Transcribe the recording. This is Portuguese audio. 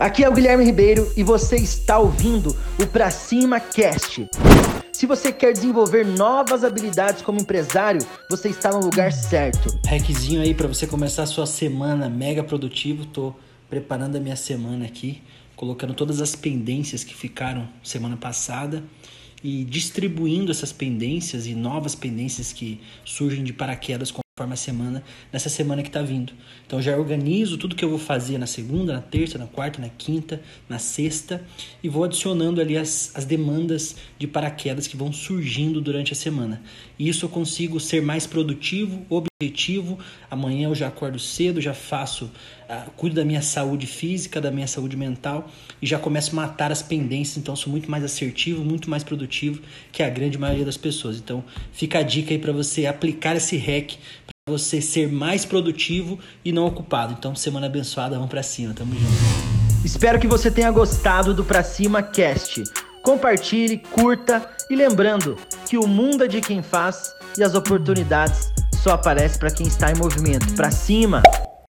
Aqui é o Guilherme Ribeiro e você está ouvindo o Pra Cima Cast. Se você quer desenvolver novas habilidades como empresário, você está no lugar certo. Hackzinho aí para você começar a sua semana mega produtivo. Tô preparando a minha semana aqui, colocando todas as pendências que ficaram semana passada e distribuindo essas pendências e novas pendências que surgem de paraquedas conforme a semana, nessa semana que está vindo. Então já organizo tudo que eu vou fazer na segunda, na terça, na quarta, na quinta, na sexta e vou adicionando ali as, as demandas de paraquedas que vão surgindo durante a semana. E isso eu consigo ser mais produtivo, objetivo. Amanhã eu já acordo cedo, já faço, uh, cuido da minha saúde física, da minha saúde mental e já começo a matar as pendências. Então sou muito mais assertivo, muito mais produtivo que a grande maioria das pessoas. Então fica a dica aí para você aplicar esse hack você ser mais produtivo e não ocupado. Então, semana abençoada, vamos para cima, tamo junto. Espero que você tenha gostado do Pra Cima Cast. Compartilhe, curta e lembrando que o mundo é de quem faz e as oportunidades só aparecem para quem está em movimento. Pra cima!